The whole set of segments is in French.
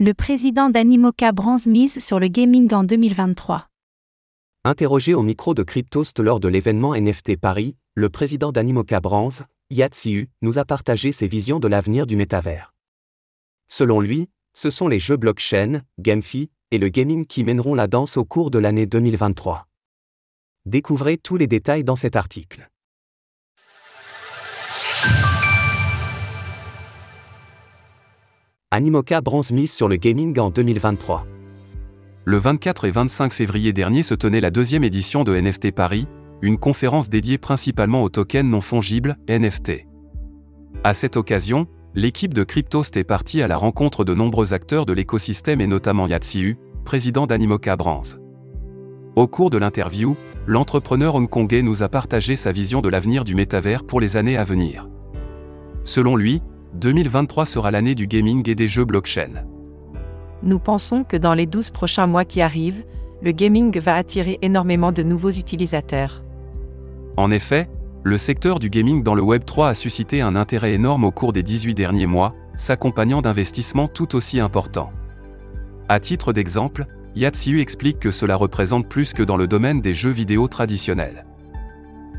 Le président d'Animoca Brands mise sur le gaming en 2023. Interrogé au micro de Cryptost lors de l'événement NFT Paris, le président d'Animoca Brands, Yatsiu, nous a partagé ses visions de l'avenir du métavers. Selon lui, ce sont les jeux blockchain, GameFi et le gaming qui mèneront la danse au cours de l'année 2023. Découvrez tous les détails dans cet article. Animoca bronze mise sur le gaming en 2023. Le 24 et 25 février dernier se tenait la deuxième édition de NFT Paris, une conférence dédiée principalement aux tokens non fongibles, NFT. À cette occasion, l'équipe de Cryptost est partie à la rencontre de nombreux acteurs de l'écosystème et notamment Yatsiu, président d'Animoca Brands. Au cours de l'interview, l'entrepreneur hongkongais nous a partagé sa vision de l'avenir du métavers pour les années à venir. Selon lui, 2023 sera l'année du gaming et des jeux blockchain. Nous pensons que dans les 12 prochains mois qui arrivent, le gaming va attirer énormément de nouveaux utilisateurs. En effet, le secteur du gaming dans le Web 3 a suscité un intérêt énorme au cours des 18 derniers mois, s'accompagnant d'investissements tout aussi importants. À titre d'exemple, Yatsiu explique que cela représente plus que dans le domaine des jeux vidéo traditionnels.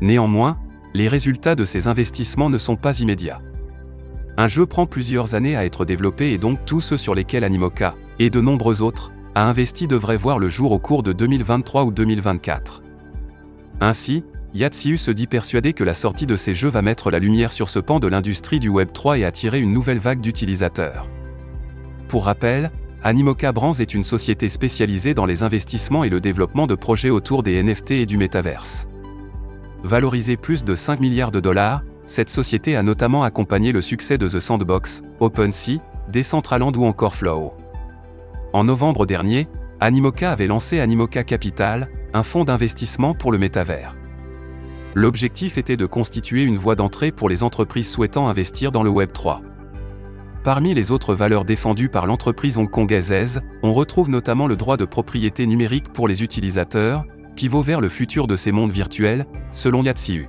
Néanmoins, les résultats de ces investissements ne sont pas immédiats. Un jeu prend plusieurs années à être développé et donc tous ceux sur lesquels Animoca, et de nombreux autres, a investi devraient voir le jour au cours de 2023 ou 2024. Ainsi, Yatsiu se dit persuadé que la sortie de ces jeux va mettre la lumière sur ce pan de l'industrie du Web3 et attirer une nouvelle vague d'utilisateurs. Pour rappel, Animoca Brands est une société spécialisée dans les investissements et le développement de projets autour des NFT et du métaverse. Valorisé plus de 5 milliards de dollars, cette société a notamment accompagné le succès de The Sandbox, OpenSea, Decentraland ou encore Flow. En novembre dernier, Animoca avait lancé Animoca Capital, un fonds d'investissement pour le métavers. L'objectif était de constituer une voie d'entrée pour les entreprises souhaitant investir dans le Web 3. Parmi les autres valeurs défendues par l'entreprise hongkongaise, on retrouve notamment le droit de propriété numérique pour les utilisateurs, pivot vers le futur de ces mondes virtuels, selon Yatsiu.